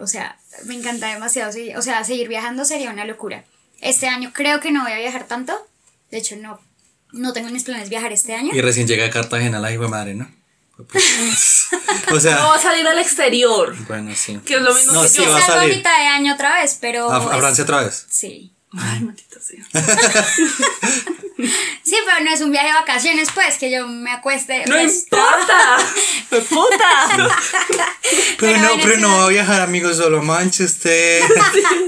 O sea, me encanta demasiado. seguir- O sea, seguir viajando sería una locura. Este año creo que no voy a viajar tanto. De hecho, no, no tengo en mis planes viajar este año. Y recién llega a Cartagena la hijo de madre, ¿no? o sea, No va a salir al exterior. bueno, sí. Que es lo mismo No, que sí, yo. va a Salgo a salir. mitad de año otra vez, pero... ¿A, a es- Francia otra vez? Sí. Ay, maldita sea. Sí, pero no es un viaje de vacaciones, pues, que yo me acueste. ¡No pues, importa! ¡Puta! Pero, no, bueno, pero no va a viajar, amigos, solo Manchester,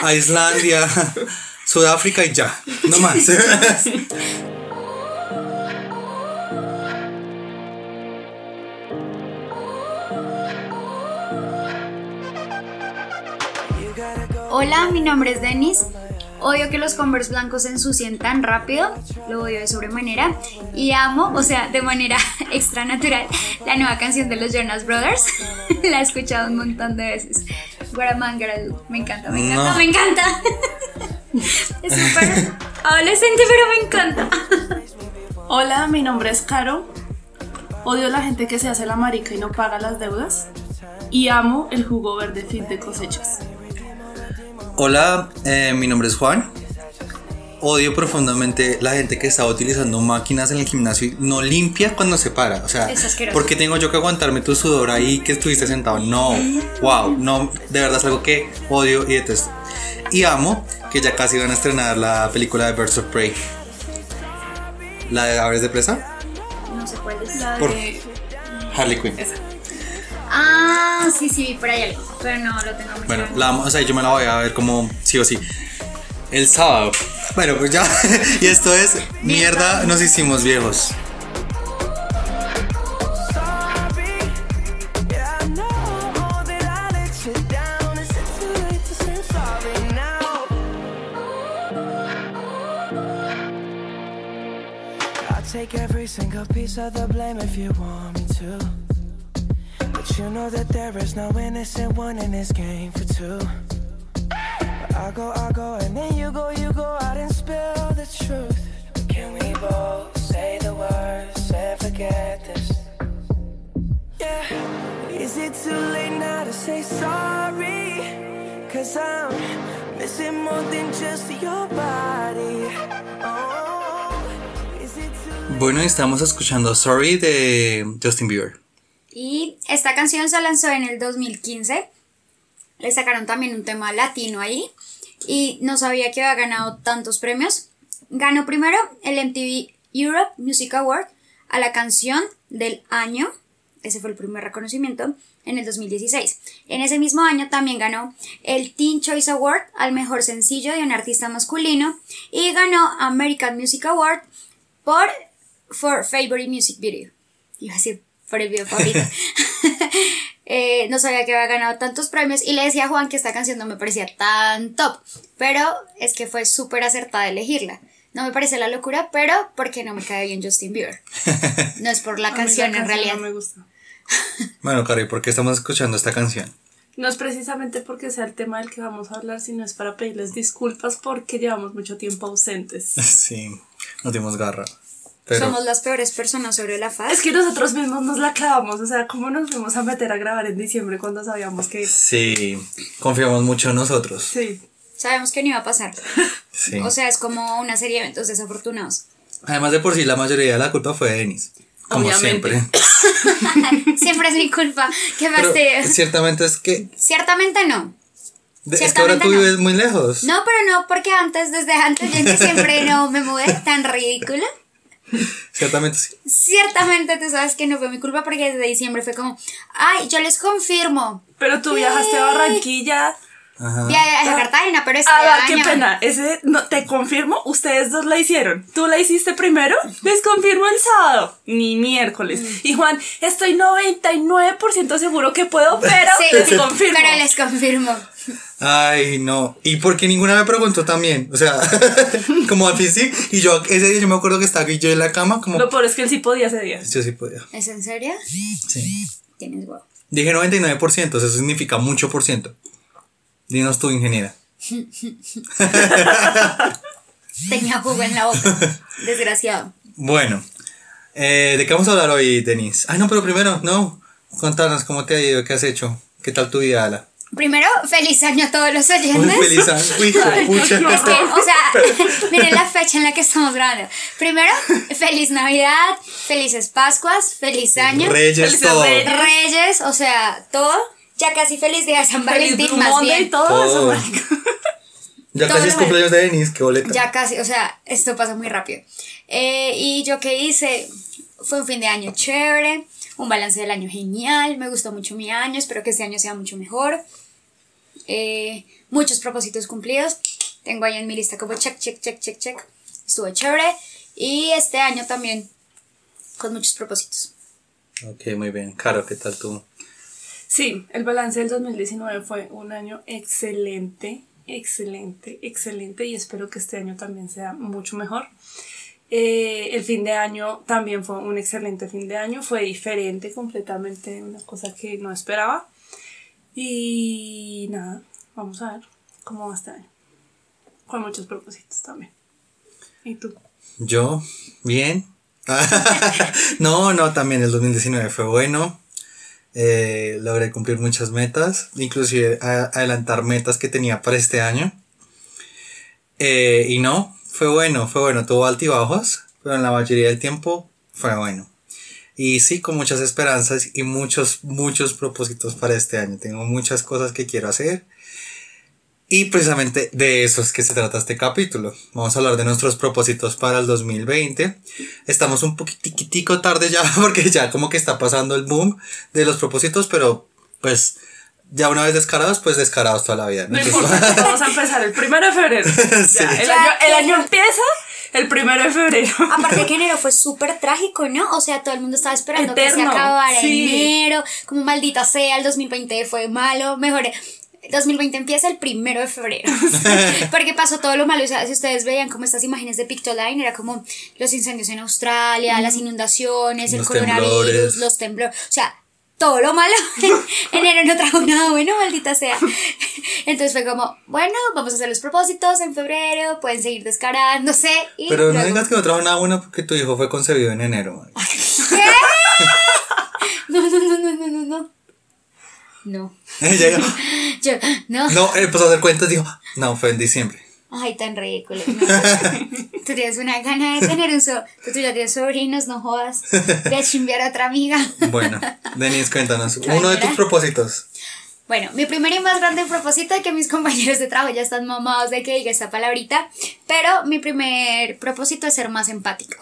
a Islandia, Sudáfrica y ya. No más. Hola, mi nombre es Denis. Odio que los Converse blancos se ensucien tan rápido, lo odio de sobremanera y amo, o sea, de manera extra natural, la nueva canción de los Jonas Brothers. la he escuchado un montón de veces. What a man. Me encanta, me encanta, No. me encanta. es súper adolescente, pero me encanta. Hola, mi nombre es Caro. Odio a la gente que se hace la marica y no paga las deudas. Y amo el jugo verde fit de cosechas. Hola, eh, mi nombre es Juan. Odio profundamente la gente que está utilizando máquinas en el gimnasio y no limpia cuando se para. O sea, Es. ¿por qué tengo yo que aguantarme tu sudor ahí que estuviste sentado? No, wow, no, de verdad es algo que odio y detesto. Y amo que ya casi van a estrenar la película de Birds of Prey. La de Aves de Presa, No sé cuál es. La Por- de. Harley Quinn. Esa. Ah, sí, sí, vi por ahí algo, pero no lo tengo muy Bueno, claro. la amo, o sea, yo me la voy a ver como sí o sí. El sábado. Bueno, pues ya. y esto es Mierda, nos hicimos viejos. take every single piece of the blame if you want me to. You know that there is no innocent one in this game for two. But I go, I go, and then you go, you go out and spill the truth. Can we both say the words and forget this? Yeah. Is it too late now to say sorry? Cause I'm missing more than just your body. Oh? Bueno, estamos escuchando Sorry de Justin Bieber. Y esta canción se lanzó en el 2015. Le sacaron también un tema latino ahí. Y no sabía que había ganado tantos premios. Ganó primero el MTV Europe Music Award a la canción del año. Ese fue el primer reconocimiento en el 2016. En ese mismo año también ganó el Teen Choice Award al mejor sencillo de un artista masculino y ganó American Music Award por For Favorite Music Video. Iba a decir por el video favorito. Eh, no sabía que había ganado tantos premios y le decía a Juan que esta canción no me parecía tan top, pero es que fue súper acertada elegirla. No me parece la locura, pero porque no me cae bien Justin Bieber. No es por la A mí canción, la en realidad. No me gusta. Bueno, Cari, ¿por qué estamos escuchando esta canción? No es precisamente porque sea el tema del que vamos a hablar, sino es para pedirles disculpas porque llevamos mucho tiempo ausentes. Sí, nos dimos garra. Pero Somos las peores personas sobre la faz. Es que nosotros mismos nos la clavamos, o sea, ¿cómo nos fuimos a meter a grabar en diciembre cuando sabíamos que... sí, confiamos mucho en nosotros. Sí. Sabemos que no iba a pasar. Sí. O sea, es como una serie de eventos desafortunados. Además de por sí, la mayoría de la culpa fue de Denis. Como Obviamente. siempre. Siempre es mi culpa. Qué Pero fastidio. ciertamente es que, Ciertamente no. de- es que ahora tú no. vives muy lejos. No, pero no, porque antes, desde antes, yo que siempre no me mudé tan ridícula. Ciertamente sí. Ciertamente tú sabes que no fue mi culpa porque desde diciembre fue como, ay, yo les confirmo. Pero tú viajaste a Barranquilla. Ajá. Viaje a Cartagena, pero este Ah, año. qué pena. Ese, no, te confirmo, ustedes dos la hicieron. Tú la hiciste primero, les confirmo el sábado, ni miércoles. Y Juan, estoy 99% seguro que puedo, pero Sí, les confirmo. pero les confirmo. Ay, no. Y porque ninguna me preguntó también. O sea, como al fin sí. Y yo ese día yo me acuerdo que estaba yo en la cama, como. Lo peor es que él sí podía ese día. Yo sí podía. ¿Es en serio? Sí. Tienes huevo. Dije 99%, eso significa mucho por ciento. Dinos tú, ingeniera. Tenía jugo en la boca. Desgraciado. Bueno, eh, ¿de qué vamos a hablar hoy, Denise? Ay, no, pero primero, no. Contanos cómo te ha ido, qué has hecho, qué tal tu vida, Ala. Primero, feliz año a todos los Muy oyentes. feliz año. Uy, hijo pucha. Es que, o sea, miren la fecha en la que estamos grabando. Primero, feliz Navidad, felices Pascuas, feliz año, Reyes, todo. Reyes. O sea, todo. Ya casi feliz día de San Valentín, más y bien. todo eso. Ya Todo casi es cumpleaños de Denise, qué boleta. Ya casi, o sea, esto pasa muy rápido. Eh, y yo qué hice, fue un fin de año chévere, un balance del año genial, me gustó mucho mi año, espero que este año sea mucho mejor. Eh, muchos propósitos cumplidos, tengo ahí en mi lista como check, check, check, check, check, estuvo chévere. Y este año también con muchos propósitos. Ok, muy bien. Caro, ¿qué tal tú? Sí, el balance del 2019 fue un año excelente, excelente, excelente y espero que este año también sea mucho mejor. Eh, el fin de año también fue un excelente fin de año, fue diferente completamente, una cosa que no esperaba. Y nada, vamos a ver cómo va este año. Con muchos propósitos también. ¿Y tú? Yo, bien. no, no, también el 2019 fue bueno. Eh, logré cumplir muchas metas, inclusive adelantar metas que tenía para este año. Eh, y no, fue bueno, fue bueno, tuvo altibajos, pero en la mayoría del tiempo fue bueno. Y sí, con muchas esperanzas y muchos, muchos propósitos para este año. Tengo muchas cosas que quiero hacer. Y precisamente de eso es que se trata este capítulo. Vamos a hablar de nuestros propósitos para el 2020. Estamos un poquitico tarde ya porque ya como que está pasando el boom de los propósitos, pero pues ya una vez descarados, pues descarados toda la vida. ¿no? No importa, vamos a empezar el primero de febrero. Ya, el, año, el año empieza el primero de febrero. Aparte que enero fue súper trágico, ¿no? O sea, todo el mundo estaba esperando que se acabara sí. enero, como maldita sea, el 2020 fue malo, mejor. 2020 empieza el primero de febrero. Porque pasó todo lo malo. O sea, si ustedes veían como estas imágenes de Pictoline, era como los incendios en Australia, las inundaciones, el coronavirus, temblores. los temblores. O sea, todo lo malo. Enero no trajo nada bueno, maldita sea. Entonces fue como, bueno, vamos a hacer los propósitos en febrero, pueden seguir descarándose. Y pero no digas que no trajo nada bueno porque tu hijo fue concebido en enero. man. No, no, no, no, no, no, no. No. Ella Yo, no. no, empezó a dar cuentas dijo, no, fue en diciembre. Ay, tan ridículo. Tú tienes una gana de tener un so. Tú ya tienes sobrinos, no jodas. De chimbear a otra amiga. Bueno, Denise, cuéntanos. Uno de tus propósitos. Bueno, mi primer y más grande propósito es que mis compañeros de trabajo ya están mamados de que diga esta palabrita, pero mi primer propósito es ser más empático.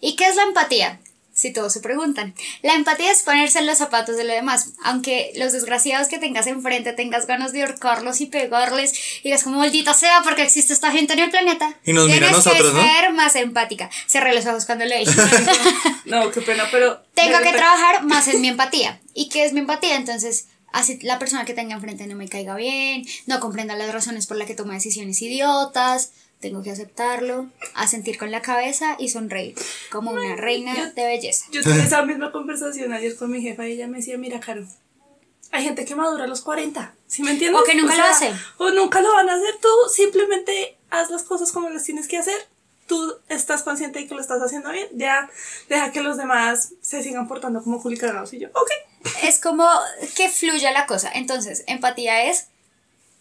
¿Y qué es la empatía? Si todos se preguntan. La empatía es ponerse en los zapatos de los demás, aunque los desgraciados que tengas enfrente tengas ganas de ahorcarlos y pegarles y digas como maldita sea porque existe esta gente en el planeta. Y nos mira a nosotros, que ¿no? ser más empática. Cerré los ojos cuando lo dije. No, qué pena, pero. tengo que trabajar más en mi empatía. ¿Y qué es mi empatía? Entonces, así la persona que tenga enfrente no me caiga bien, no comprenda las razones por las que toma decisiones idiotas, tengo que aceptarlo, asentir con la cabeza y sonreír como una reina yo- de belleza. Yo tuve esa misma conversación ayer con mi jefa y ella me decía, mira, Caro, hay gente que madura a los 40, ¿sí me entiendes? O que nunca lo hace. O nunca lo van a hacer, tú simplemente haz las cosas como las tienes que hacer, tú estás consciente de que lo estás haciendo bien, ya deja que los demás se sigan portando como culicagados y yo, ok. Es como que fluya la cosa. Entonces, empatía es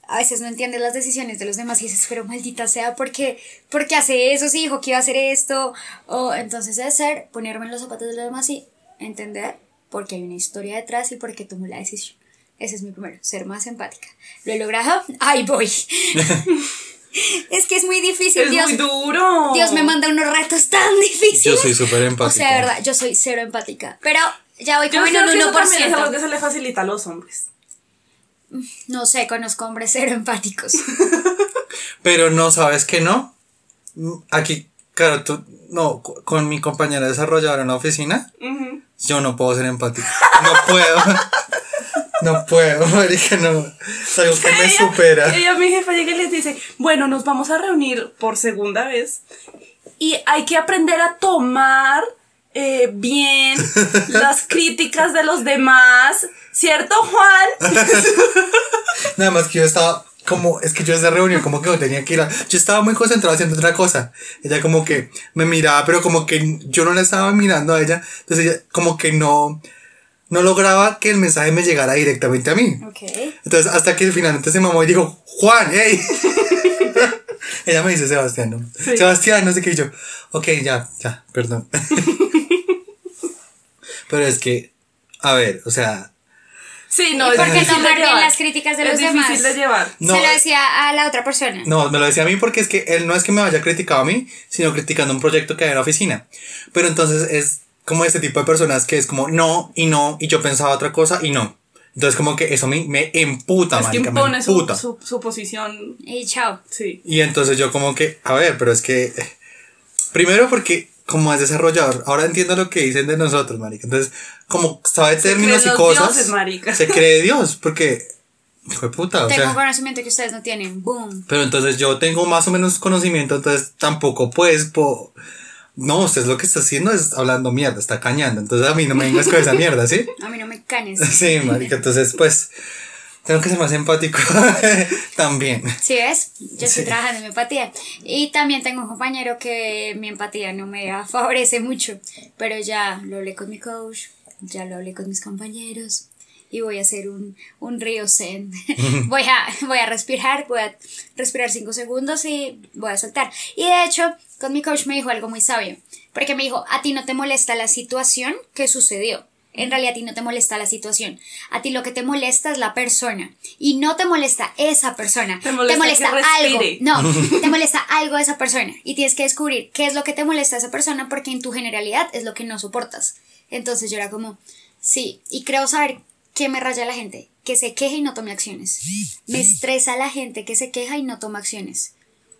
a veces no entiendes las decisiones de los demás y dices, pero maldita sea, ¿por qué, ¿por qué hace eso? Si dijo que iba a hacer esto. O entonces es ser, ponerme en los zapatos de los demás y entender por qué hay una historia detrás y por qué tomó la decisión. Ese es mi primero, ser más empática. ¿Lo he logrado? ¡Ahí voy! es que es muy difícil, Es Dios. muy duro. Dios me manda unos retos tan difíciles. Yo soy súper empático. O sea, de verdad, yo soy cero empática. Pero ya voy como en creo un que eso también es algo 1%. que se le facilita a los hombres. No sé, conozco hombres cero empáticos. Pero no, ¿sabes que no? Aquí, claro, tú, no, con mi compañera desarrolladora en la oficina, yo no puedo ser empático. No puedo. No puedo, marica, no. Es algo que me Ella- supera. Ella, mi jefa, llega y les dice, bueno, nos vamos a reunir por segunda vez y hay que aprender a tomar eh, bien las críticas de los demás, ¿cierto, Juan? Nada más que yo estaba como, es que yo esa reunión como que no tenía que ir a, yo estaba muy concentrado haciendo otra cosa. Ella como que me miraba, pero como que yo no la estaba mirando a ella. Entonces ella como que no, no lograba que el mensaje me llegara directamente a mí. Ok. Entonces, hasta que finalmente se mamó y dijo, Juan, hey. Ella me dice Sebastián, ¿no? Sí. Sebastián, no sé qué y yo. Ok, ya, ya, perdón. Pero es que, a ver, o sea, Sí, no, ¿Y es por qué difícil tomar de bien llevar. las críticas de es los difícil demás? de llevar. No, Se lo decía a la otra persona. no, me lo decía a mí porque es que él no es que me haya criticado a mí, sino criticando un proyecto que hay en la oficina. Pero entonces es como este tipo de personas que es como no y no, y yo pensaba otra cosa y no. Entonces como que eso me, me emputa, es que marica, me impone su, emputa. su, su posición. Y chao. Sí. Y entonces yo como que, a ver, pero es que, eh, primero porque como es desarrollador, ahora entiendo lo que dicen de nosotros, marica. Entonces, como sabe términos y los cosas, dioses, marica. se cree Dios, porque, fue puta, o Tengo sea. conocimiento que ustedes no tienen. Boom. Pero entonces yo tengo más o menos conocimiento, entonces tampoco pues, po, no, usted lo que está haciendo es hablando mierda, está cañando, entonces a mí no me vengas con esa mierda, ¿sí? A mí no me canes. Sí, marica, entonces pues, tengo que ser más empático también. ¿Sí ves? Yo estoy Sí. trabajando en mi empatía. Y también tengo un compañero que mi empatía no me favorece mucho. Pero ya lo hablé con mi coach, ya lo hablé con mis compañeros. Y voy a hacer un, un río zen. voy, a, voy a respirar, voy a respirar cinco segundos y voy a soltar. Y de hecho, con mi coach me dijo algo muy sabio. Porque me dijo, a ti no te molesta la situación que sucedió. En realidad a ti no te molesta la situación. A ti lo que te molesta es la persona. Y no te molesta esa persona. Te molesta que algo. respire. No, te molesta algo de esa persona. Y tienes que descubrir qué es lo que te molesta de esa persona porque en tu generalidad es lo que no soportas. Entonces yo era como, sí. Y creo saber qué me raya la gente. Que se queje y no tome acciones. Me estresa la gente que se queja y no toma acciones.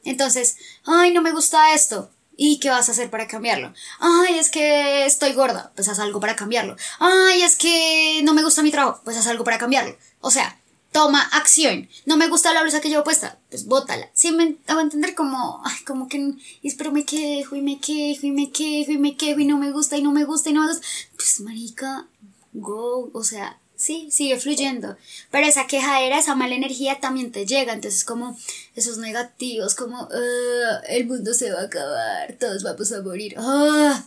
Entonces, ay, no me gusta esto. ¿Y qué vas a hacer para cambiarlo? Ay, es que estoy gorda, pues haz algo para cambiarlo. Ay, es que no me gusta mi trabajo, pues haz algo para cambiarlo. O sea, toma acción. No me gusta la blusa que llevo puesta, pues bótala. Sí, me hago entender como, ay, como que, pero me quejo y me quejo y me quejo y me quejo y no me gusta y no me gusta y no me gusta. Pues, marica, go, o sea, sí, sigue fluyendo. Pero esa quejadera, esa mala energía también te llega. Entonces, como esos negativos, como "Ah, el mundo se va a acabar, todos vamos a morir. Ah,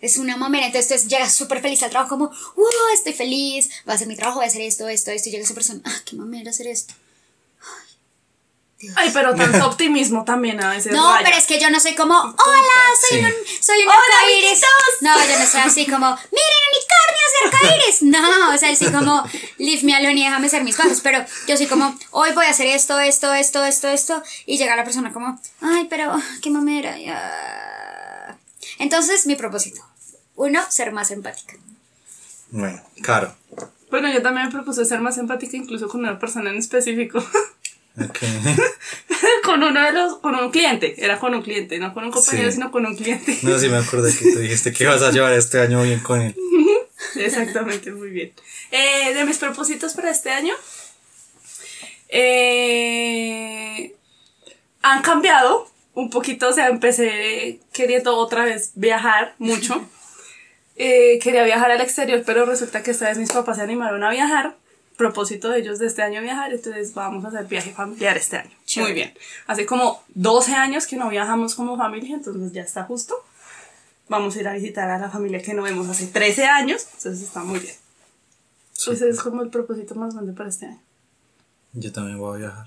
es una mamera. Entonces, llegas súper feliz al trabajo, como, wow, estoy feliz, voy a hacer mi trabajo, voy a hacer esto, esto, esto. Y llega esa persona, ah, qué mamera hacer esto. Dios. Ay, pero tanto optimismo también a veces. No, raya. pero es que yo no soy como, hola, soy Sí. un, soy un. No, yo no soy así como, miren unicornios y arcoíris. No, o sea, así como, leave me alone y déjame hacer mis cosas. Pero yo soy como, hoy voy a hacer esto, esto, esto, esto, esto. Y llega la persona como, ay, pero qué mamera. ya". Entonces, mi propósito. Uno, ser más empática. Bueno, claro. Bueno, yo también me propuse ser más empática incluso con una persona en específico. Ok. con uno de los, con un cliente, era con un cliente, no con un compañero, Sí. sino con un cliente. No, sí me acordé que tú dijiste que ibas a llevar este año bien con él. Exactamente, muy bien. Eh, de mis propósitos para este año, eh, han cambiado un poquito, o sea, empecé queriendo otra vez viajar mucho. Eh, quería viajar al exterior, pero resulta que esta vez mis papás se animaron a viajar. Propósito de ellos de este año viajar, entonces vamos a hacer viaje familiar este año. Muy bien. Hace como 12 años que no viajamos como familia, entonces ya está justo. Vamos a ir a visitar a la familia que no vemos hace 13 años, entonces está muy bien. Ese es como el propósito más grande para este año. Yo también voy a viajar.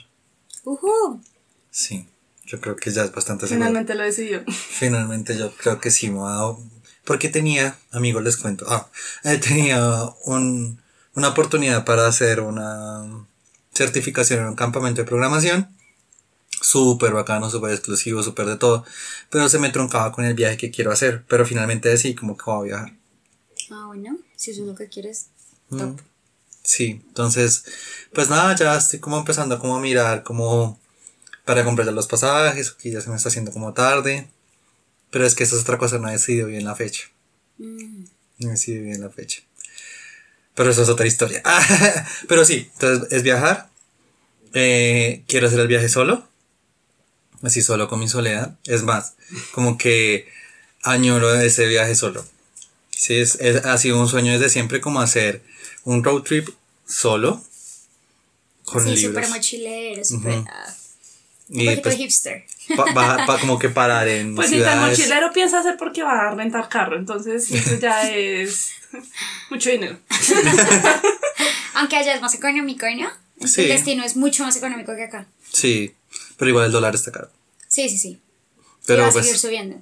Ujú. Sí, yo creo que ya es bastante seguro. Finalmente lo decidió. Finalmente yo creo que sí me ha dado... Porque tenía, amigos, les cuento, ah, eh, tenía un, una oportunidad para hacer una certificación en un campamento de programación. Súper bacano, súper exclusivo, súper de todo. Pero se me truncaba con el viaje que quiero hacer. Pero finalmente decidí como que voy a viajar. Ah, bueno, si eso es lo que quieres, Mm. top. Sí, entonces, pues nada, ya estoy como empezando como a mirar como para comprar los pasajes, que ya se me está haciendo como tarde. Pero es que esa es otra cosa, no he decidido bien la fecha. Mm. No he decidido bien la fecha. Pero eso es otra historia. Pero sí, entonces es viajar. Eh, quiero hacer el viaje solo. Así solo con mi soledad. Es más, como que añoro ese viaje solo. Sí, es, es- ha sido un sueño desde siempre como hacer un road trip solo. Con Sí, libros. súper mochilero, súper... Ujú. ah, un Y poquito pues, hipster. pa- baja- pa- como que parar en Pues si tan ciudades. mochilero piensa hacer porque va a rentar carro, entonces eso ya es mucho dinero. Aunque allá es más económico, ¿no? Sí. El destino es mucho más económico que acá. Sí, pero igual el dólar está caro. Sí, sí, sí. y Pero va a pues, seguir subiendo.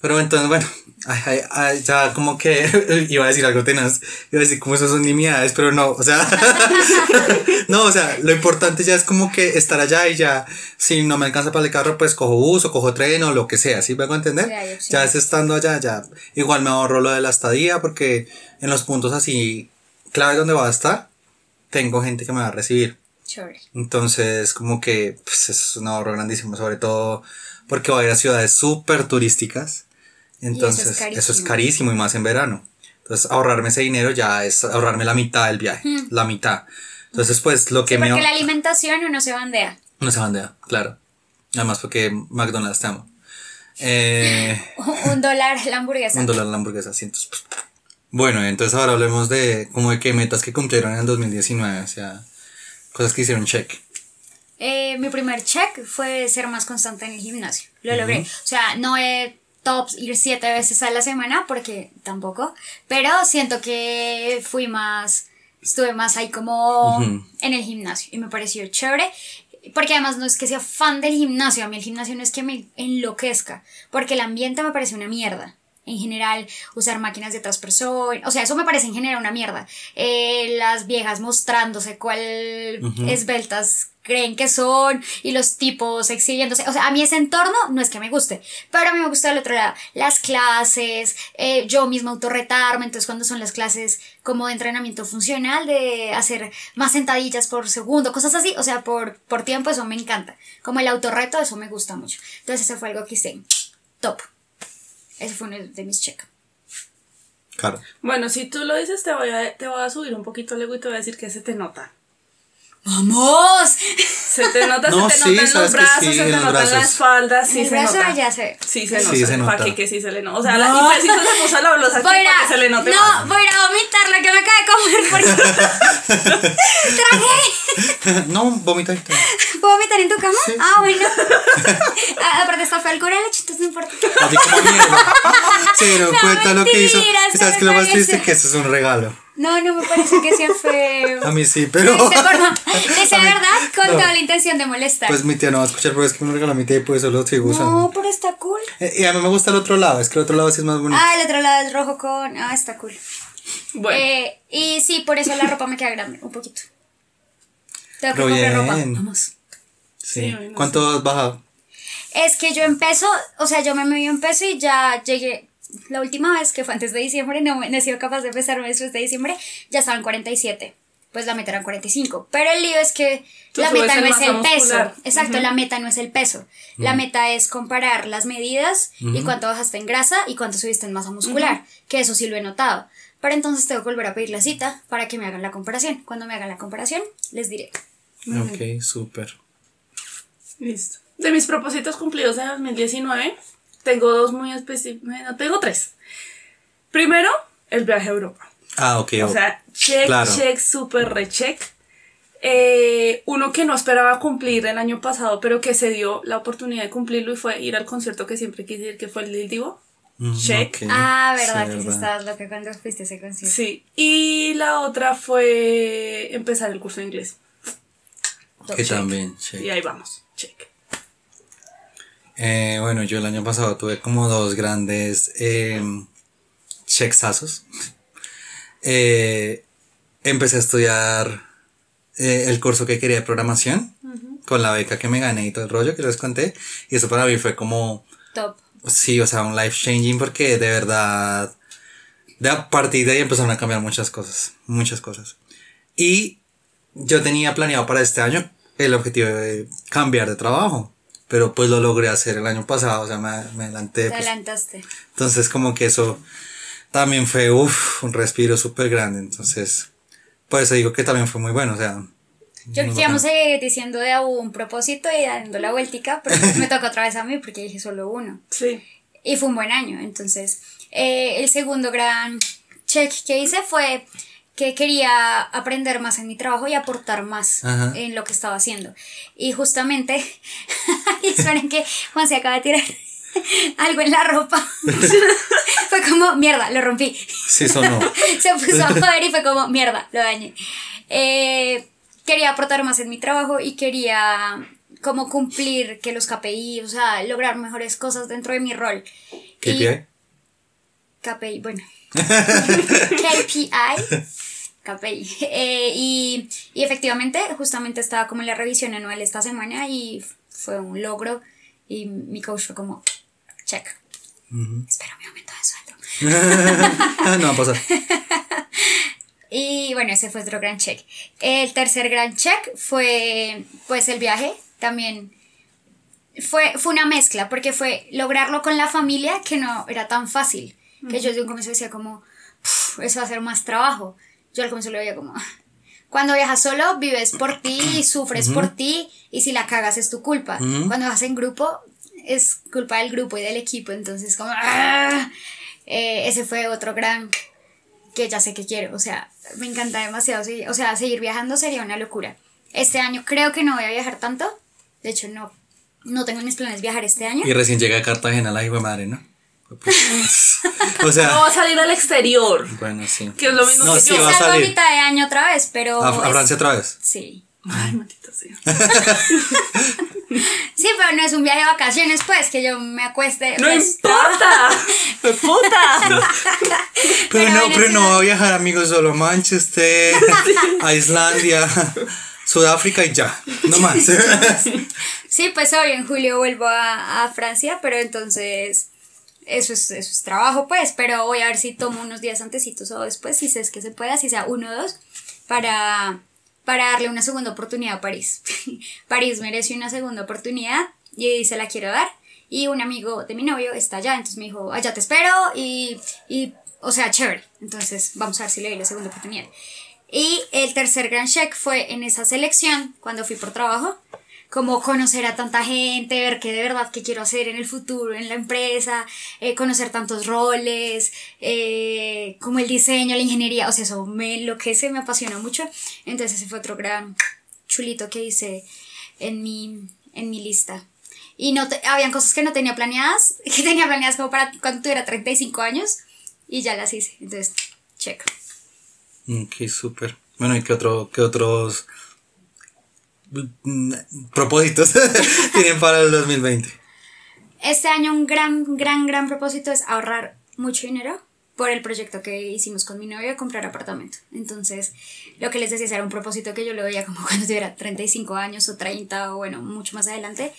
pero entonces, bueno, ay, ay, ay, ya como que iba a decir algo tenaz, iba a decir como eso son nimiedades, pero no, o sea, no, o sea, lo importante ya es como que estar allá y ya, si no me alcanza para el carro, pues cojo bus o cojo tren o lo que sea, ¿sí me hago entender? Sí, ya es estando allá, ya, igual me ahorro lo de la estadía porque en los puntos así claves donde va a estar, tengo gente que me va a recibir. Chévere. Entonces, como que pues, es un ahorro grandísimo, sobre todo porque va a ir a ciudades súper turísticas. Entonces, eso es, carísimo. carísimo y más en verano. Entonces, ahorrarme ese dinero ya es ahorrarme la mitad del viaje, la mitad. Entonces, pues lo que Sí, me. porque la alimentación uno se bandea. No se bandea, claro. Además, porque McDonald's te amo. Eh, Un dólar la hamburguesa. un dólar la hamburguesa, pues, Bueno, entonces ahora hablemos de como de qué metas que cumplieron en el 2019, o sea, cosas que hicieron check. Eh, mi primer check fue ser más constante en el gimnasio. Lo logré. O sea, no he tops ir siete veces a la semana porque tampoco. Pero siento que fui más, estuve más ahí como en el gimnasio y me pareció chévere. Porque además no es que sea fan del gimnasio, a mí el gimnasio no es que me enloquezca, porque el ambiente me parece una mierda. En general, usar máquinas de otras personas, o sea, eso me parece en general una mierda. Eh, las viejas mostrándose cuál esbeltas creen que son y los tipos exhibiéndose. O sea, a mí ese entorno no es que me guste, pero a mí me gusta el otro lado. Las clases, eh, yo misma autorretarme, entonces cuando son las clases como de entrenamiento funcional, de hacer más sentadillas por segundo, cosas así, o sea, por, por tiempo, eso me encanta. Como el autorreto, eso me gusta mucho. Entonces eso fue algo que hice top. Ese fue uno de mis check. Claro. Bueno, si tú lo dices, te voy a, te voy a subir un poquito luego y te voy a decir que se te nota. ¡Vamos! Se te nota, No, se te sí, nota en sabes los que brazos, sí, se te los nota en la brazos. espalda, sí el se brazo nota. ya se... Sí se Sí, nota. se nota. ¿Para qué que sí se le nota? O sea, la y se puso la blusa para que se le note no, más. voy a ir a vomitar lo que me acaba de comer porque traje. no, vomitadito. ¿Puedo vomitar en tu cama? Ah, bueno. Ah, Aparte está feo el leche, entonces no importa. Así como mierda. Cero, No, cuenta lo que hizo. mentiras, ¿Y ¿Sabes no qué es lo más triste? Que eso es un regalo. No, no me parece que sea feo. A mí sí, pero. De mí- verdad con no. toda la intención de molestar. Pues mi tía no va a escuchar, pero es que me lo regaló mi tía y por eso lo sigo usando. no, pero está cool. Eh, Y a mí me gusta el otro lado, es que el otro lado sí es más bonito. Ah, el otro lado es rojo con. Ah, está cool. Bueno, Eh, y sí, por eso la ropa me queda grande, un poquito. Tengo que Pero comprar ropa. bien. Vamos. sí. sí, ¿Cuánto has bajado? Es que yo empiezo, o sea, yo me moví en peso y ya llegué. La última vez que fue antes de diciembre, no, no he sido capaz de pesarme después de diciembre, ya estaba en 47. Pues la meta era en 45. Pero el lío es que Tú la meta no es el peso. muscular. Exacto, la meta no es el peso. La meta es comparar las medidas y cuánto bajaste en grasa y cuánto subiste en masa muscular. Que eso sí lo he notado. Pero entonces tengo que volver a pedir la cita para que me hagan la comparación. Cuando me hagan la comparación, les diré. Ok, súper. listo. De mis propósitos cumplidos de 2019, tengo dos muy específicos. Bueno, tengo tres. Primero, el viaje a Europa. Ah, ok. O sea, check, Claro. check, super recheck. Eh, uno que no esperaba cumplir el año pasado, pero que se dio la oportunidad de cumplirlo y fue ir al concierto que siempre quise ir, que fue el del Divo. Mm, check. Ah, verdad, Sí, que sí estabas loca cuando fuiste a ese concierto. Sí. Y la otra fue empezar el curso de inglés. Que también, check. Y ahí vamos, check. Eh, bueno, yo el año pasado tuve como dos grandes eh, checksazos. Eh, empecé a estudiar eh, el curso que quería de programación con la beca que me gané y todo el rollo que les conté. Y eso para mí fue como, Top. sí, o sea, un life changing porque de verdad, de a partir de ahí empezaron a cambiar muchas cosas, muchas cosas. Y yo tenía planeado para este año el objetivo de cambiar de trabajo, pero pues lo logré hacer el año pasado, o sea, me, me adelanté. Te pues. adelantaste. Entonces como que eso también fue uf, un respiro súper grande, entonces por eso digo que también fue muy bueno, o sea. Yo que íbamos a ir diciendo de a un propósito y dando la vueltica, pero me tocó otra vez a mí porque dije solo uno. Sí. Y fue un buen año. Entonces, eh, el segundo gran check que hice fue que quería aprender más en mi trabajo y aportar más Ajá. en lo que estaba haciendo. Y justamente, y esperen que Juan se acaba de tirar algo en la ropa. fue como, mierda, lo rompí. Sí, sonó. se puso a joder y fue como, mierda, lo dañé. Eh, quería aportar más en mi trabajo y quería como cumplir que los KPI, o sea, lograr mejores cosas dentro de mi rol. ¿Qué Y- pie? KPI, bueno. KPI. KPI. Eh, y, y efectivamente, justamente estaba como en la revisión anual esta semana y fue un logro. Y mi coach fue como, check. Espero mi aumento de sueldo. no va a pasar. Y bueno, ese fue otro gran check. El tercer gran check fue pues el viaje. También fue, fue una mezcla porque fue lograrlo con la familia que no era tan fácil. Que yo desde un comienzo decía como, "Puf, eso va a ser más trabajo. Yo al comienzo lo veía como, cuando viajas solo vives por ti sufres por ti y si la cagas es tu culpa. Cuando vas en grupo es culpa del grupo y del equipo. Entonces como, "Ah". Eh, ese fue otro gran que ya sé que quiero. O sea, me encanta demasiado. O sea, seguir viajando sería una locura. Este año creo que no voy a viajar tanto. De hecho, no, no tengo en mis planes viajar este año. Y recién llega a Cartagena la hijo de madre, ¿no? o sea, No va a salir al exterior. bueno, sí. Que es lo mismo No, que sí, yo. va a Salgo a salir. mitad de año otra vez, pero... ¿A, a es- Francia otra vez? Sí. Ay, maldita sea. Sí, pero no es un viaje de vacaciones, pues, que yo me acueste. ¡No pues, importa! ¡Puta! Pero, Pero no, pero no va a viajar, amigos, solo Manchester, a Islandia, Sudáfrica y ya. No más. Sí, pues hoy en julio vuelvo a, a Francia, pero entonces eso es, eso es trabajo, pues, pero voy a ver si tomo unos días antecitos o después, si es que se pueda, si sea uno o dos, para, para darle una segunda oportunidad a París. París merece una segunda oportunidad y se la quiero dar. Y un amigo de mi novio está allá, entonces me dijo, allá te espero y, y, o sea, chévere. Entonces vamos a ver si le doy la segunda oportunidad. Y el tercer gran check fue en esa selección, cuando fui por trabajo, como conocer a tanta gente, ver qué de verdad que quiero hacer en el futuro, en la empresa, eh, conocer tantos roles, eh, como el diseño, la ingeniería, o sea, eso me enloquece, me apasiona mucho. Entonces ese fue otro gran chulito que hice en mi, en mi lista. Y no te- habían cosas que no tenía planeadas, que tenía planeadas como para cuando tuviera 35 años, y ya las hice. Entonces, check. Ok, súper. Bueno, ¿y qué, otro, qué otros propósitos tienen para el 2020? Este año un gran, gran, gran propósito es ahorrar mucho dinero por el proyecto que hicimos con mi novio de comprar apartamento. Entonces, lo que les decía era un propósito que yo lo veía como cuando tuviera 35 años o 30 o bueno, mucho más adelante.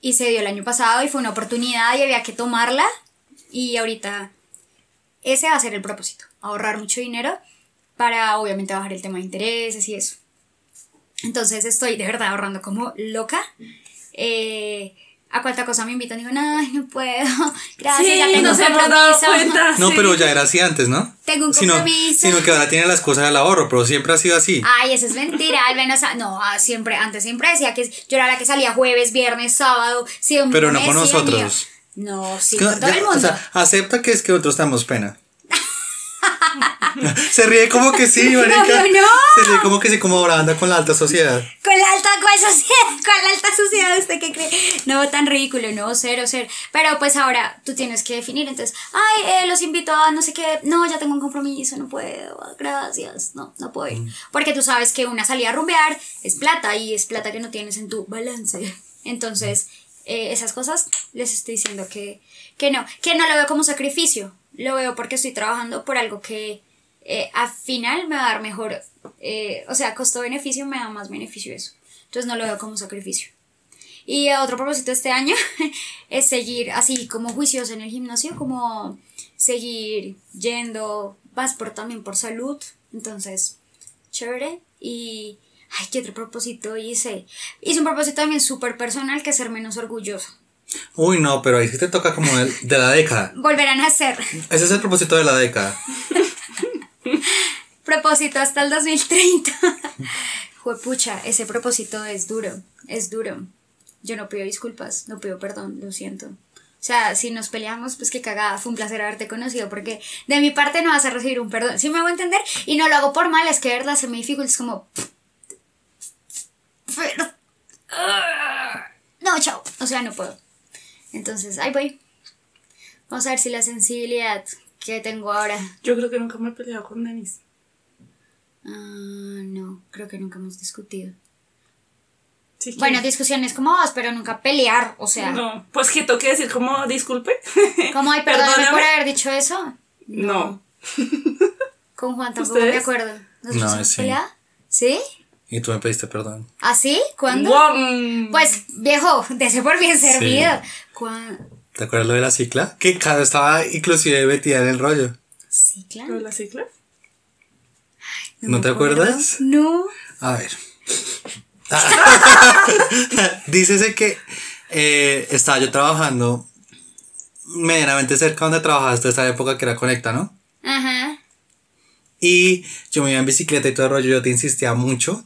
Y se dio el año pasado y fue una oportunidad y había que tomarla. Y ahorita ese va a ser el propósito, ahorrar mucho dinero para obviamente bajar el tema de intereses y eso. Entonces estoy de verdad ahorrando como loca. Eh, a cuánta cosa me invitan, digo, ay, no puedo. Gracias, Sí, ya tengo nos un hemos dado compromiso". cuenta. No, sí. pero ya era así antes, ¿no? Tengo un Sino, compromiso. sino que ahora tiene las cosas del ahorro, pero siempre ha sido así. Ay, eso es mentira, al menos, ah, no, ah, siempre, antes siempre decía que yo era la que salía jueves, viernes, sábado, sí, domingo, Pero no me con nosotros. No, sí, con todo ya, el o mundo. sea, acepta que es que nosotros tenemos pena. Se ríe como que sí, marica. No, no. Se ríe como que sí, como ahora anda con la alta sociedad. Con la alta con sociedad, con la alta sociedad, ¿usted qué cree? No, tan ridículo, no, cero, cero. Pero pues ahora tú tienes que definir, entonces, ay, eh, los invito a no sé qué, no, ya tengo un compromiso, no puedo, gracias, no, no puedo ir. Porque tú sabes que una salida a rumbear es plata y es plata que no tienes en tu balance. Entonces, eh, esas cosas les estoy diciendo que, que no, que no lo veo como sacrificio, lo veo porque estoy trabajando por algo que eh, al final me va a dar mejor, eh, o sea, costo-beneficio me da más beneficio eso. Entonces no lo veo como sacrificio. Y otro propósito este año es seguir así como juicios en el gimnasio, como seguir yendo, vas por también por salud, entonces, chévere. Y, ay, ¿qué otro propósito hice? Hice un propósito también súper personal que es ser menos orgulloso. Uy, no, pero ahí sí te toca como el- de la década. Volver a nacer. Ese es el propósito de la década. propósito hasta el 2030. Juepucha, ese propósito es duro, es duro. Yo no pido disculpas, no pido perdón, lo siento. O sea, si nos peleamos, pues qué cagada, fue un placer haberte conocido, porque de mi parte no vas a recibir un perdón. ¿Sí me hago entender? Y no lo hago por mal, es que verdad se me dificulta, es como... Ah, No, chao. O sea, no puedo. Entonces, ahí voy. Vamos a ver si la sensibilidad que tengo ahora... Yo creo que nunca me he peleado con Denis. Ah, no, creo que nunca hemos discutido. Sí Bueno, discusiones como vos, pero nunca pelear, o sea... No, pues que toque decir como disculpe. ¿Cómo hay perdóname por haber dicho eso? No. Con Juan tampoco me ¿Ustedes? acuerdo. ¿Nos No, sí. peleado? ¿Sí? Y tú me pediste perdón. ¿Ah, sí? ¿Cuándo? Mm. Pues, viejo, de ese por bien servido. ¿Te acuerdas lo de la cicla? Que cada estaba inclusive metida en el rollo. Sí, ¿Lo de claro. la cicla? ¿No te acuerdo. acuerdas? No. A ver. Dícese que eh, estaba yo trabajando medianamente cerca donde trabajaba hasta esa época que era Conecta, ¿no? Ajá. Y yo me iba en bicicleta y todo el rollo, yo te insistía mucho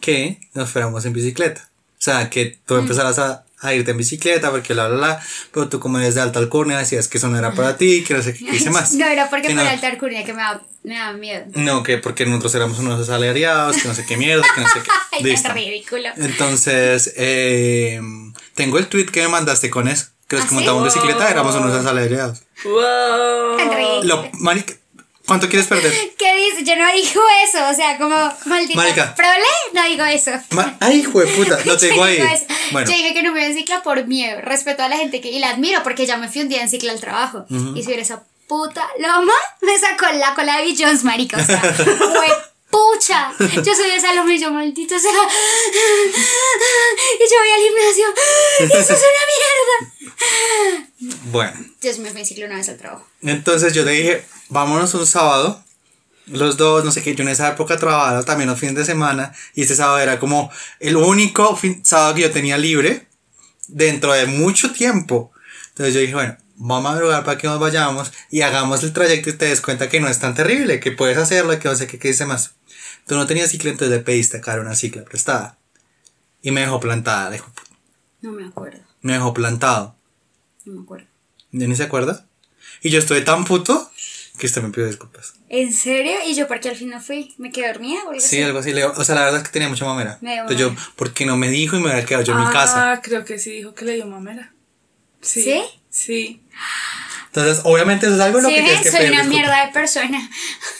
que nos fuéramos en bicicleta. O sea, que tú empezaras a, a irte en bicicleta porque bla, bla, bla, pero tú como eres de alta alcurnia decías que eso no era para ti, que no sé qué, que hice más. No, era porque Que por no. alta alcurnia que me daba, me daba miedo. No, que porque nosotros éramos unos asalariados, que no sé qué mierda, que no sé qué. Tan ridículo. Entonces, eh, tengo el tweet que me mandaste con eso. Que los ¿Ah, que sí? bicicleta éramos unos asalariados. Wow. Lo, marica, ¿Cuánto quieres perder? ¿Qué dice? Yo no digo eso, o sea, como maldita. Marica. ¿Prole? No digo eso. Ma- Ay, hijo de puta, lo Yo tengo ahí. Bueno, Yo dije que no me iba en cicla por miedo. Respeto a la gente que. Y la admiro porque ya me fui un día en cicla al trabajo. Y si hubiera esa puta loma, me sacó la cola de Bill Jones, marica. O sea, fue pucha. Yo soy esa loma y yo, maldito sea. Y yo voy al gimnasio. Y eso es una mierda. bueno. Entonces me fui en cicla una vez al trabajo. Entonces yo le dije, vámonos un sábado. Los dos, no sé qué, yo en esa época trabajaba también los fines de semana. Y ese sábado era como el único fin- sábado que yo tenía libre dentro de mucho tiempo. Entonces yo dije, bueno, vamos a madrugar para que nos vayamos y hagamos el trayecto y te des cuenta que no es tan terrible, que puedes hacerlo, que no sé qué, qué dice más. Tú no tenías cicla, entonces le pediste a Cara una cicla prestada. Y me dejó plantada, dijo, No me acuerdo. me dejó plantado. No me acuerdo. ¿Ya ni se acuerda? Y yo estuve tan puto que usted me pidió disculpas. ¿En serio? ¿Y yo por qué al fin no fui? ¿Me quedé dormida o algo Sí, así? algo así. le- O sea, la verdad es que tenía mucha mamera. Me dio Entonces yo. ¿por qué no me dijo y me hubiera quedado yo en mi casa? Ah, creo que sí dijo que le dio mamera. Sí. ¿Sí? Sí. Entonces, obviamente eso es algo en lo Sí, que tienes que soy una mierda de persona.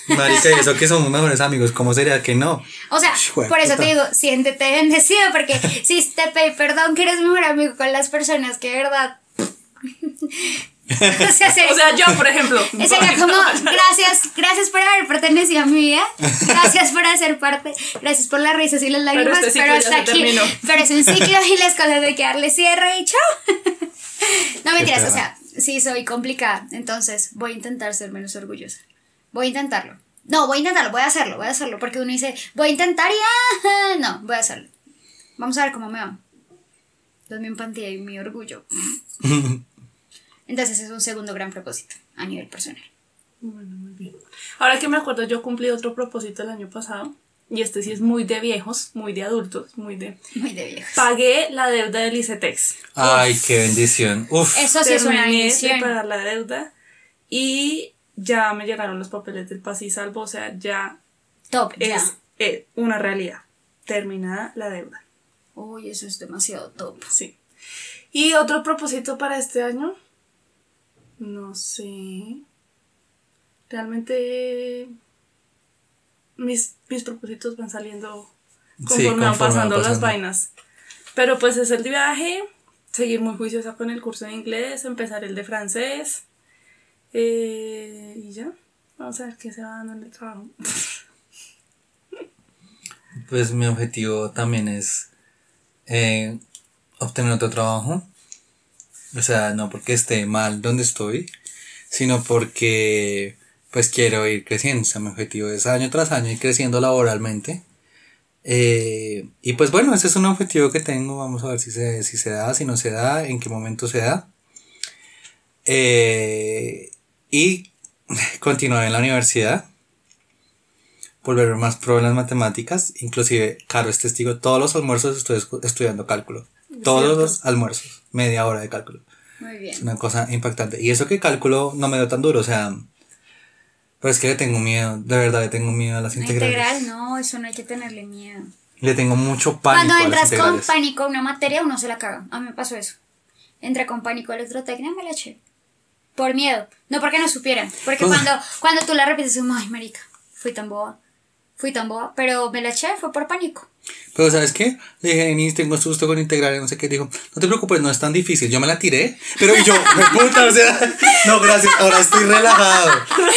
Marica, y eso que somos mejores amigos, ¿cómo sería que no? O sea, por eso puta. te digo, siéntete bendecido, porque si te pedí perdón que eres mejor amigo con las personas que de verdad. o sea, O sea, yo, por ejemplo. sería como, gracias, gracias por haber pertenecido a mi vida, gracias por hacer parte, gracias por las risas y las lágrimas, este pero, ciclo ya hasta aquí, terminó. pero es un ciclo y las cosas hay que darle cierre y chao. no mentiras, o sea, sí soy complicada, entonces voy a intentar ser menos orgullosa. Voy a intentarlo. No, voy a intentarlo, voy a hacerlo, voy a hacerlo, porque uno dice, voy a intentar y ah, no, voy a hacerlo. Vamos a ver cómo me va. Entonces mi empatía y mi orgullo. Entonces es un segundo gran propósito a nivel personal. Bueno, muy bien. Ahora que me acuerdo, yo cumplí otro propósito el año pasado. Y este sí es muy de viejos, muy de adultos, muy de. Muy de viejo. Pagué la deuda del ICETEX. Ay, qué bendición. Uf. Eso sí es una Terminé de bendición. pagar la deuda. Y ya me llegaron los papeles del paz y salvo. O sea, ya Top, ya. es eh, una realidad. Terminada la deuda. Uy, eso es demasiado top. Sí. ¿Y otro propósito para este año? No sé. Realmente mis, mis propósitos van saliendo Sí, conforme van conforme van pasando las vainas. Pero pues es el viaje, seguir muy juiciosa con el curso de inglés, empezar el de francés. eh, y ya. Vamos a ver qué se va dando en el trabajo. Pues mi objetivo también es eh, obtener otro trabajo. O sea, no porque esté mal donde estoy, sino porque pues quiero ir creciendo. O sea, mi objetivo es año tras año ir creciendo laboralmente. Eh, y pues bueno, ese es un objetivo que tengo. Vamos a ver si se, si se da, si no se da, en qué momento se da. Eh, y continuar en la universidad volver más pro en las matemáticas, inclusive, Caro es testigo, todos los almuerzos estoy estudiando cálculo. Todos Cierto. los almuerzos, media hora de cálculo. Muy Es bien. una cosa impactante. Y eso que cálculo no me dio tan duro, o sea. Pero es que le tengo miedo, de verdad le tengo miedo a las Una integrales. integral, no, eso no hay que tenerle miedo. Le tengo mucho pánico Cuando a las entras con pánico a una materia, uno se la caga. A mí me pasó eso. Entré con pánico a electrotecnia, me la eché. Por miedo. No porque no supieran. Porque Uf. cuando, cuando tú la repites, como, ay, marica, fui tan boba. Fui tan boba. Pero me la eché, fue por pánico. Pero ¿sabes qué? Le dije, Denis, tengo susto con integrales, no sé qué. Dijo, no te preocupes, no es tan difícil. Yo me la tiré, pero yo, me puta, o sea, no, gracias, ahora estoy relajado.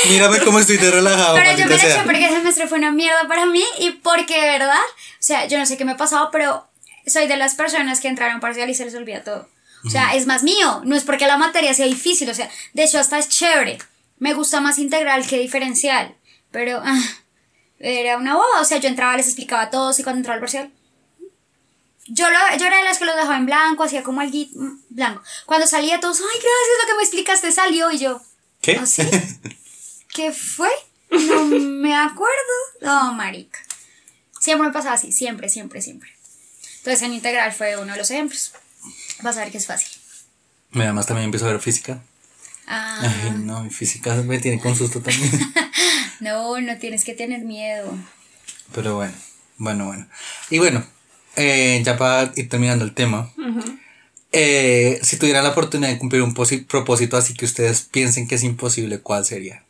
Mírame cómo estoy de relajado. Pero yo me la eché porque ese semestre fue una mierda para mí y porque de verdad, o sea, yo no sé qué me ha pasado, pero soy de las personas que entraron parcial y se les olvida todo. O sea, es más mío, no es porque la materia sea difícil, o sea, de hecho hasta es chévere. Me gusta más integral que diferencial, pero ah, era una boba, o sea, yo entraba, les explicaba a todos y cuando entraba al parcial yo, lo, yo era de las que los dejaba en blanco, hacía como el git blanco. Cuando salía todos, ay, gracias, lo que me explicaste salió y yo, ¿Qué? ¿Ah, sí? ¿Qué fue? No me acuerdo. No, marica. Siempre me pasaba así, siempre, siempre, siempre. Entonces en integral fue uno de los ejemplos. Vas a ver que es fácil. Además también empiezo a ver física. Ah, Ay, no, mi física me tiene con susto también. no, no tienes que tener miedo. Pero bueno, bueno, bueno. Y bueno, eh, ya para ir terminando el tema, eh, si tuvieran la oportunidad de cumplir un propósito así que ustedes piensen que es imposible, ¿cuál sería?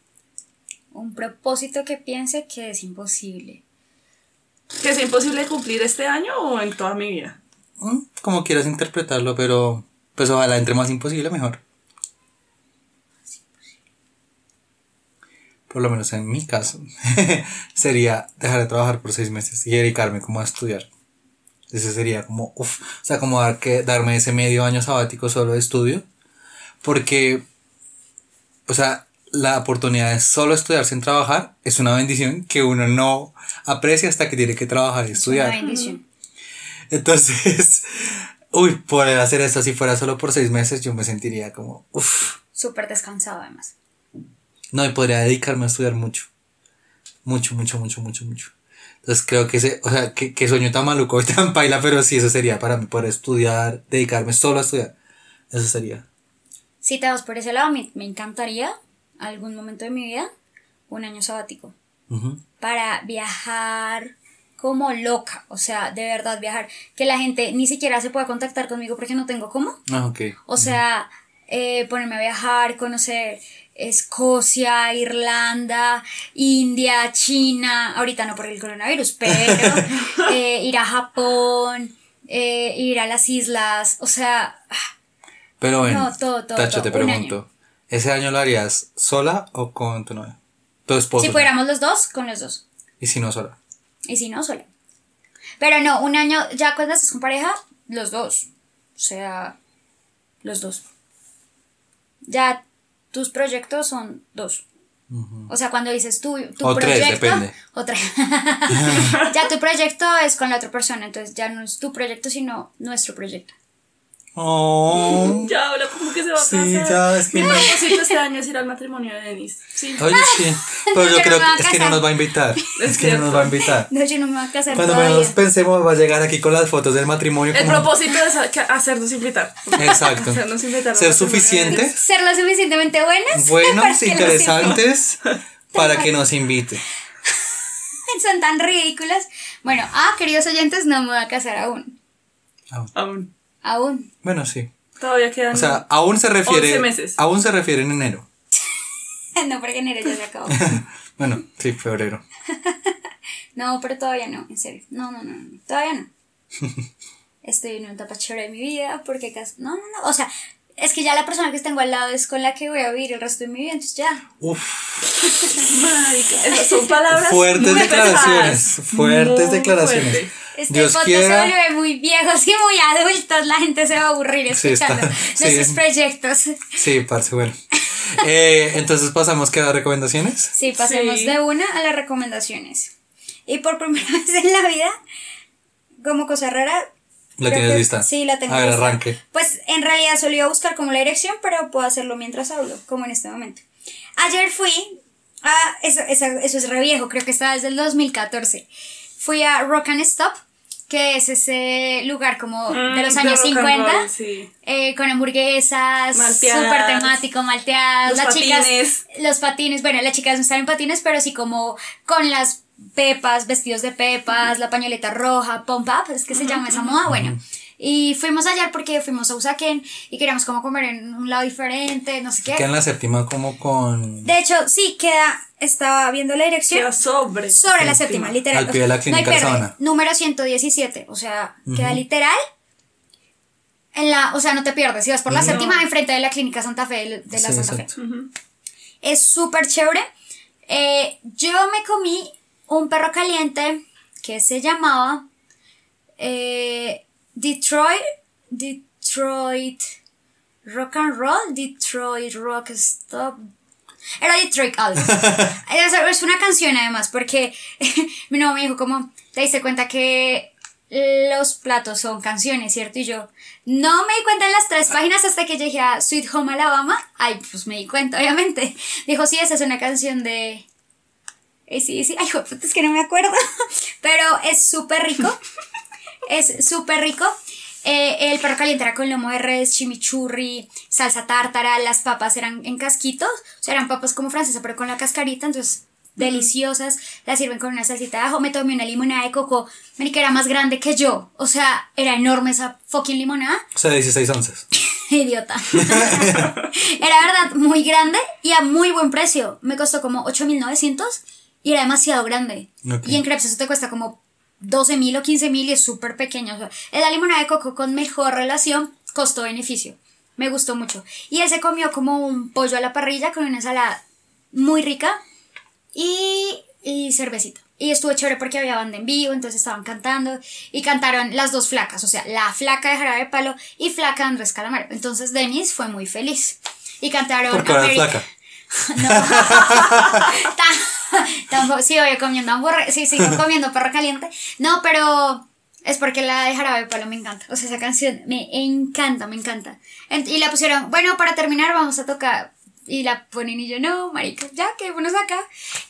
Un propósito que piense que es imposible. ¿Que es imposible cumplir este año o en toda mi vida? Mm, Como quieras interpretarlo, pero pues ojalá entre más imposible mejor. Por lo menos en mi caso, sería dejar de trabajar por seis meses y dedicarme como a estudiar. Ese sería como, uff, o sea, como dar que, darme ese medio año sabático solo de estudio. Porque, o sea, la oportunidad de solo estudiar sin trabajar es una bendición que uno no aprecia hasta que tiene que trabajar y estudiar. Una bendición. Entonces, uy, poder hacer esto si fuera solo por seis meses, yo me sentiría como, uff, Súper descansado además. No, y podría dedicarme a estudiar mucho. Mucho, mucho, mucho, mucho, mucho. Entonces creo que ese, o sea, que, que sueño tan maluco y tan paila, pero sí, eso sería para mí, poder estudiar, dedicarme solo a estudiar. Eso sería. Si te vas por ese lado, me, me encantaría algún momento de mi vida un año sabático. Para viajar como loca, o sea, de verdad viajar, que la gente ni siquiera se pueda contactar conmigo porque no tengo cómo, Ah, ok. o sea, eh, ponerme a viajar, conocer Escocia, Irlanda, India, China, ahorita no por el coronavirus, pero eh, ir a Japón, eh, ir a las islas, o sea, Pero bueno, No, todo, todo, Tacho, todo, te un pregunto, ¿ese año lo harías sola o con tu novia? Tu esposo. si fuéramos los dos, con los dos. Y si no sola. Y si no, sola. Pero no, un año, ya cuando estás con pareja, los dos. O sea, los dos. Ya tus proyectos son dos. O sea, cuando dices tú, tu O tres, proyecto. depende. o tres. ya tu proyecto es con la otra persona. Entonces ya no es tu proyecto, sino nuestro proyecto. Oh. Ya habla como que se va a Sí, casar. ya, es que Mi no. propósito este año es ir al matrimonio de Denis. Sí. Oye, sí. Pero yo creo que es que no nos va a invitar. Es, Es que no nos va a invitar. No, yo no me voy a casar Cuando todavía. menos pensemos, va a llegar aquí con las fotos del matrimonio. El como- propósito es hacernos invitar. Exacto. Hacernos invitar al Ser suficiente. Ser lo suficientemente buenas. buenos, interesantes, para que nos invite. Son tan ridículas. Bueno, ah, queridos oyentes, no me voy a casar aún. Aún. Aún. Bueno, sí. Todavía quedan. O sea, aún se refiere. 11 meses. Aún se refiere en enero. no, porque enero ya se acabó. Bueno, sí, febrero. No, pero todavía no, en serio. No, no, no, no, todavía no. Estoy en una etapa chévere de mi vida porque cas- No, no, no. O sea, es que ya la persona que tengo al lado es con la que voy a vivir el resto de mi vida, entonces ya. Uf, Marica, esas son palabras. fuertes muy declaraciones. pesadas. Fuertes Muy declaraciones. fuerte. Este Dios podcast quiera. se vuelve muy viejos y muy adultos. La gente se va a aburrir Sí, está- escuchando sí. nuestros proyectos. Sí, parce, bueno. Eh, entonces pasamos que a las recomendaciones. Sí, pasemos Sí. de una a las recomendaciones. Y por primera vez en la vida, como cosa rara. ¿La creo tienes que- lista? Sí, la tengo A ver, lista. arranque. Pues en realidad solo iba a buscar como la dirección, pero puedo hacerlo mientras hablo, como en este momento. Ayer fui a. Eso, eso, eso es re viejo, creo que está desde el 2014. Fui a Rock and Stop, que es ese lugar como de Mm, los años rock and 50, roll, sí. eh, con hamburguesas, Malteadas. súper temático, malteadas, Los las chicas, patines. los patines, bueno, las chicas no están en patines, pero sí como con las pepas, vestidos de pepas, la pañoleta roja, pump up, es que se llama esa moda, bueno. Y fuimos allá porque fuimos a Usaquén y queríamos como comer en un lado diferente, no sé qué. Queda en la séptima como con... De hecho, sí, queda, estaba viendo la dirección. Queda sobre. Sobre la séptima, literal. Al pie de la No hay clínica. Sabana. Número 117. O sea, queda literal. En la, o sea, no te pierdes. Si vas por la séptima, enfrente de la clínica Santa Fe, de, de la Sí, Santa exacto. Fe. Es súper chévere. Eh, yo me comí un perro caliente que se llamaba eh, Detroit, Detroit Rock and Roll, Detroit Rock Stop. Era Detroit algo. es, es una canción además, porque mi novio me dijo como, te diste cuenta que los platos son canciones, ¿cierto? Y yo no me di cuenta en las tres páginas hasta que llegué a Sweet Home Alabama. Ay, pues me di cuenta, obviamente. Dijo, sí, esa es una canción de... Sí, sí, ay, puta, es que no me acuerdo. Pero es súper rico. Es súper rico. Eh, el perro caliente era con lomo de res, chimichurri, salsa tártara, las papas eran en casquitos, o sea, eran papas como francesas, pero con la cascarita, entonces deliciosas, las sirven con una salsita de ajo, me tomé una limonada de coco, que era más grande que yo, o sea, era enorme esa fucking limonada, O sea, 16 onzas. idiota. era verdad muy grande y a muy buen precio, me costó como 8.900 y era demasiado grande. Ok. Y en crepes eso te cuesta como 12 mil o 15 mil y es súper pequeño. O sea, es la limonada de coco con mejor relación costo-beneficio. Me gustó mucho. Y él se comió como un pollo a la parrilla con una ensalada muy rica y, y cervecita. Y estuvo chévere porque había banda en vivo, entonces estaban cantando y cantaron las dos flacas, o sea, la flaca de Jarabe de Palo y flaca de Andrés Calamaro. Entonces Denis fue muy feliz. Y cantaron Porque Ameri- flaca. no. Ta- Tampoco, sí, voy comiendo hamburguesa. Sí, sigo comiendo perro caliente. No, pero es porque la de Jarabe Palo me encanta. O sea, esa canción me encanta, me encanta. Y la pusieron, bueno, para terminar vamos a tocar. Y la ponen y yo, no, marica, ya, quedémonos acá.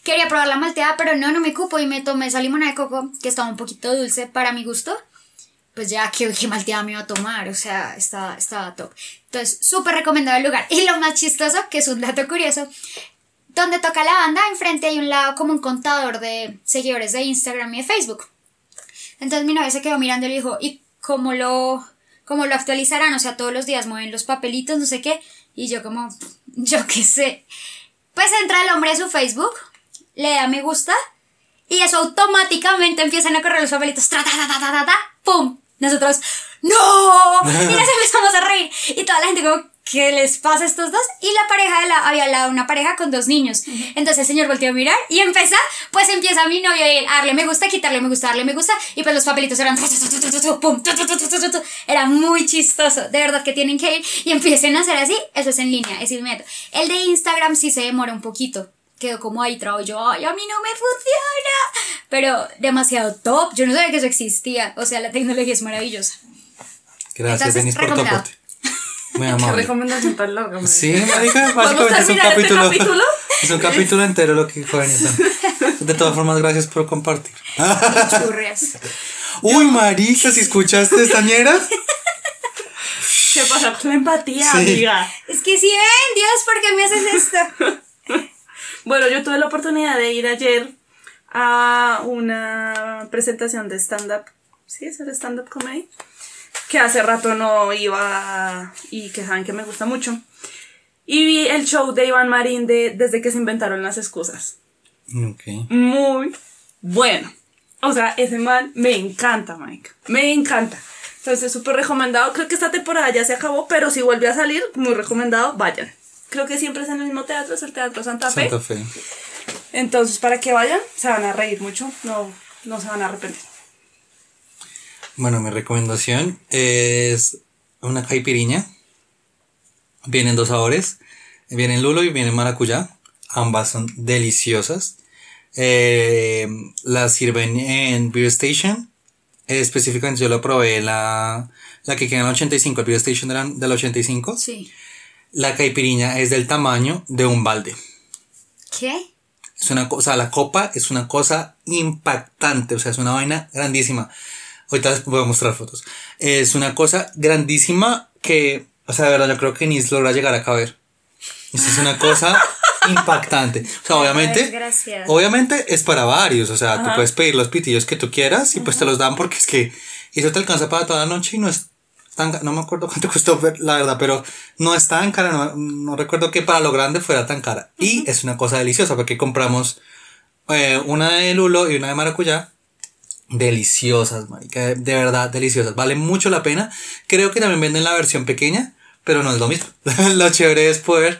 Quería probar la malteada, pero no, no me cupo. Y me tomé esa limonada de coco, que estaba un poquito dulce para mi gusto pues ya que, que malteada me iba a tomar, o sea, estaba, estaba top. Entonces, súper recomendado el lugar. Y lo más chistoso, que es un dato curioso, donde toca la banda, enfrente hay un lado como un contador de seguidores de Instagram y de Facebook. Entonces mi novia se quedó mirando y le dijo, ¿y cómo lo, cómo lo actualizarán? O sea, todos los días mueven los papelitos, no sé qué. Y yo como, yo qué sé. Pues entra el hombre a su Facebook, le da me gusta y eso automáticamente empiezan a correr los papelitos. Tra, ta, ta, ta, ta, ta, ¡Pum! Nosotros, ¡No! Y nos empezamos a reír. Y toda la gente como, ¿qué les pasa a estos dos? Y la pareja de la, había al lado una pareja con dos niños. Entonces el señor volteó a mirar y empieza, pues empieza mi novio a ir a darle me gusta, quitarle me gusta, darle me gusta. Y pues los papelitos eran, ¡pum! Era muy chistoso. De verdad que tienen que ir y empiecen a hacer así. Eso es en línea, es inmediato. El de Instagram sí se demora un poquito quedó como ahí trabo yo, ay, a mí no me funciona. Pero demasiado top, yo no sabía que eso existía. O sea, la tecnología es maravillosa. Gracias, Entonces, Denis, por tu aporte. Muy Qué amable. recomendación tan larga. Sí, marica, ¿Podemos básicamente es un terminar este capítulo. capítulo? Es un capítulo entero lo que son. De todas formas, gracias por compartir. Churrias. Uy, marica, si escuchaste esta ñera. ¿Qué pasa con la empatía, Sí. amiga? Es que si ven, Dios, ¿por qué me haces esto? Bueno, yo tuve la oportunidad de ir ayer a una presentación de stand-up. ¿Sí? ¿Es el stand-up comedy? Que hace rato no iba y que saben que me gusta mucho. Y vi el show de Iván Marín de Desde que se inventaron las excusas. Ok. Muy bueno. O sea, ese man me encanta, Mike. Me encanta. Entonces, súper recomendado. Creo que esta temporada ya se acabó, pero si vuelve a salir, muy recomendado, vayan. Creo que siempre es en el mismo teatro, es el Teatro Santa Fe. Santa Fe. Entonces, para que vayan, se van a reír mucho, no, no se van a arrepentir. Bueno, mi recomendación es una caipiriña. Vienen dos sabores. Vienen lulo y vienen maracuyá. Ambas son deliciosas. Eh, las sirven en Beer Station. Específicamente yo lo probé la, la que queda en la 85, el Beer Station de la, de la 85. Sí. La caipiriña es del tamaño de un balde. ¿Qué? Es una cosa, la copa es una cosa impactante, o sea, es una vaina grandísima. Ahorita les voy a mostrar fotos. Es una cosa grandísima que, o sea, de verdad, yo creo que ni logra llegar a caber. Eso es una cosa impactante. O sea, obviamente, obviamente es para varios. O sea, tú puedes pedir los pitillos que tú quieras y pues te los dan porque es que eso te alcanza para toda la noche y no es tan, no me acuerdo cuánto costó, la verdad, pero no es tan cara. No, no recuerdo que para lo grande fuera tan cara. Y es una cosa deliciosa porque compramos eh, una de lulo y una de maracuyá. Deliciosas, marica, de, de verdad, deliciosas. Vale mucho la pena. Creo que también venden la versión pequeña, pero no es lo mismo. lo chévere es poder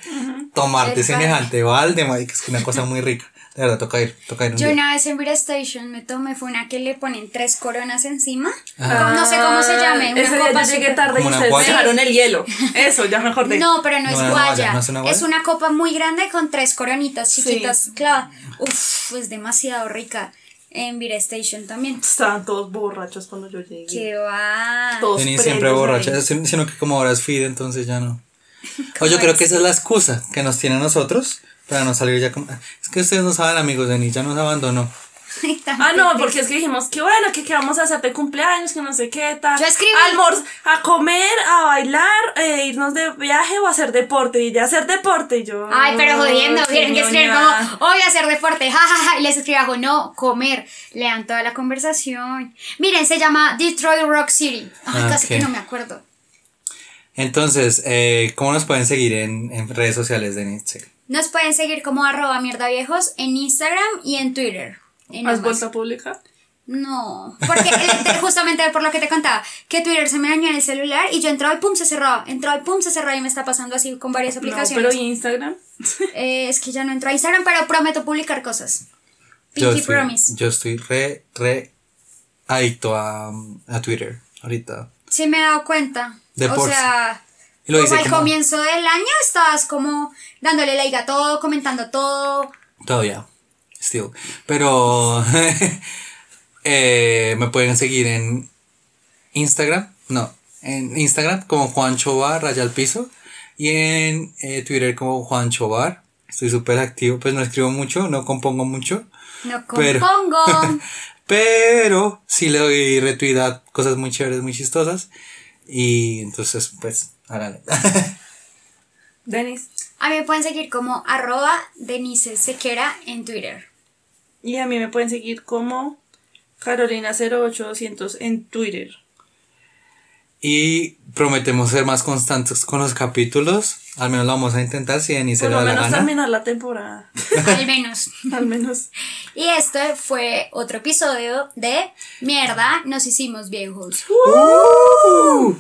tomarte El semejante balde, marica, es que una cosa muy rica. De verdad, toca ir, toca ir un Yo día. una vez en Beer Station me tomé fue una que le ponen tres coronas encima. Ah. No sé cómo se llame. Una Ese copa llegué tarde y guaya. dejaron el hielo. Eso, ya me acordé. No, pero no es No, guaya. ¿no es una guaya? Es una copa muy grande con tres coronitas Sí. chiquitas clavadas. Uf, es demasiado rica. En Beer Station también. Estaban todos borrachos cuando yo llegué. Que va. Todos siempre es- sino que como ahora es feed, entonces ya no. O yo creo que esa es la excusa que nos tiene a nosotros para no salir ya como... Es que ustedes no saben, amigos, Denise ya nos abandonó. Ah, no, porque es que dijimos que bueno, que qué vamos a hacer de cumpleaños, que no sé qué tal. Yo escribí- Almorz, a comer, a bailar, eh, irnos de viaje o a hacer deporte. Y ya hacer deporte, y yo. Ay, pero jodiendo, tienen que escribir como, hoy a hacer deporte, jajaja, y les escribo no, comer, lean toda la conversación. Miren, se llama Detroit Rock City. Ay, Ah, casi que no me acuerdo. Entonces, eh, ¿cómo nos pueden seguir en, en redes sociales, Denise? Nos pueden seguir como arroba mierda viejos en Instagram y en Twitter. En ¿Has ambas. vuelto a publicar? No, porque eh, justamente por lo que te contaba, que Twitter se me dañó en el celular y yo entraba y pum se cerraba, entraba y pum se cerraba y me está pasando así con varias No, aplicaciones. pero ¿y Instagram? Eh, es que ya no entro a Instagram, pero prometo publicar cosas. Yo Pinky estoy, Promise. yo estoy re, re adicto a, a Twitter ahorita. Sí me he dado cuenta. De o por- sea, Y lo como hice al como- comienzo del año estabas como dándole like a todo, comentando todo. Todavía. Still. Pero eh, me pueden seguir en Instagram. No. En Instagram como Juancho Bar, raya al piso. Y en eh, Twitter como Juancho Bar. Estoy súper activo. Pues no escribo mucho, no compongo mucho. No compongo. Pero sí le doy retweet a cosas muy chéveres, muy chistosas. Y entonces, pues, háganle. Denis. A mí me pueden seguir como arroba Denise Sequera en Twitter. Y a mí me pueden seguir como Carolina08200 en Twitter. y prometemos ser más constantes con los capítulos. Al menos lo vamos a intentar si Denise Por le lo da la menos gana. terminar la temporada. Al menos. Al menos. Y este fue otro episodio de Mierda, nos hicimos viejos. ¡Uh!